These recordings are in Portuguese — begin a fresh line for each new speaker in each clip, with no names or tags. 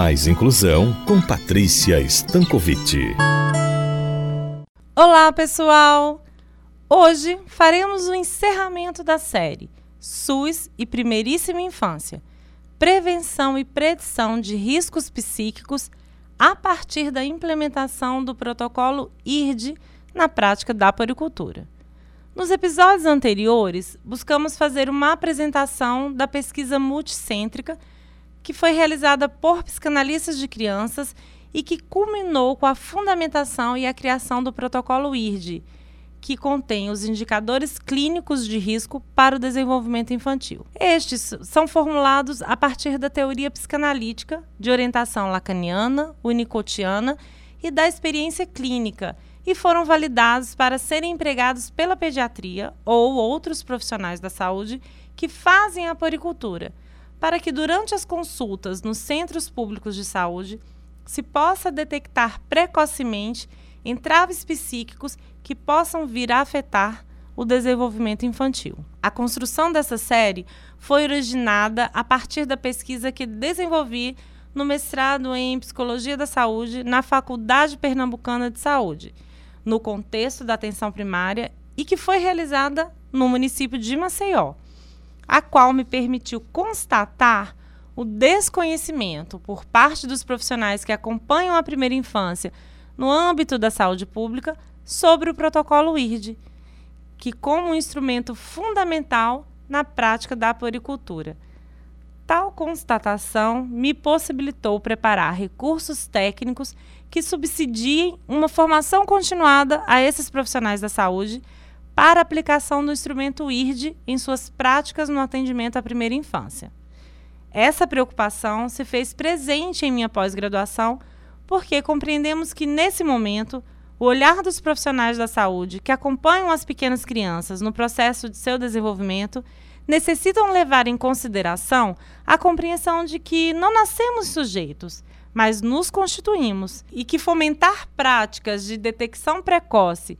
Mais Inclusão com Patrícia Stankovic.
Olá, pessoal! Hoje faremos o encerramento da série SUS e Primeiríssima Infância Prevenção e Predição de Riscos Psíquicos a partir da implementação do protocolo IRD na prática da poricultura. Nos episódios anteriores, buscamos fazer uma apresentação da pesquisa multicêntrica que foi realizada por psicanalistas de crianças e que culminou com a fundamentação e a criação do protocolo IRD, que contém os indicadores clínicos de risco para o desenvolvimento infantil. Estes são formulados a partir da teoria psicanalítica de orientação lacaniana, unicotiana e da experiência clínica e foram validados para serem empregados pela pediatria ou outros profissionais da saúde que fazem a poricultura, para que durante as consultas nos centros públicos de saúde se possa detectar precocemente entraves psíquicos que possam vir a afetar o desenvolvimento infantil. A construção dessa série foi originada a partir da pesquisa que desenvolvi no mestrado em Psicologia da Saúde na Faculdade Pernambucana de Saúde, no contexto da atenção primária e que foi realizada no município de Maceió, a qual me permitiu constatar o desconhecimento por parte dos profissionais que acompanham a primeira infância no âmbito da saúde pública sobre o protocolo IRD, que como um instrumento fundamental na prática da poricultura. Tal constatação me possibilitou preparar recursos técnicos que subsidiem uma formação continuada a esses profissionais da saúde para aplicação do instrumento IRD em suas práticas no atendimento à primeira infância. Essa preocupação se fez presente em minha pós-graduação porque compreendemos que, nesse momento, o olhar dos profissionais da saúde que acompanham as pequenas crianças no processo de seu desenvolvimento necessitam levar em consideração a compreensão de que não nascemos sujeitos, mas nos constituímos, e que fomentar práticas de detecção precoce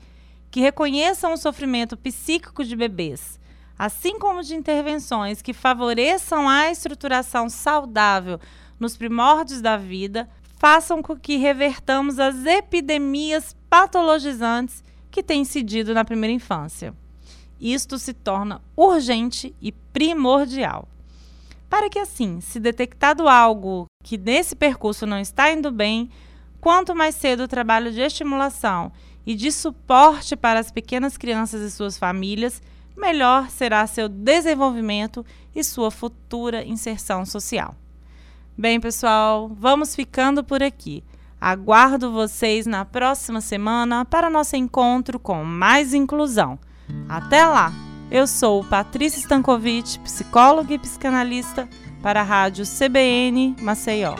que reconheçam o sofrimento psíquico de bebês, assim como de intervenções que favoreçam a estruturação saudável nos primórdios da vida, façam com que revertamos as epidemias patologizantes que têm incidido na primeira infância. Isto se torna urgente e primordial. Para que, assim, se detectado algo que nesse percurso não está indo bem, quanto mais cedo o trabalho de estimulação e de suporte para as pequenas crianças e suas famílias, melhor será seu desenvolvimento e sua futura inserção social. Bem, pessoal, vamos ficando por aqui. Aguardo vocês na próxima semana para nosso encontro com mais inclusão. Até lá! Eu sou Patrícia Stankovic, psicóloga e psicanalista para a Rádio CBN Maceió.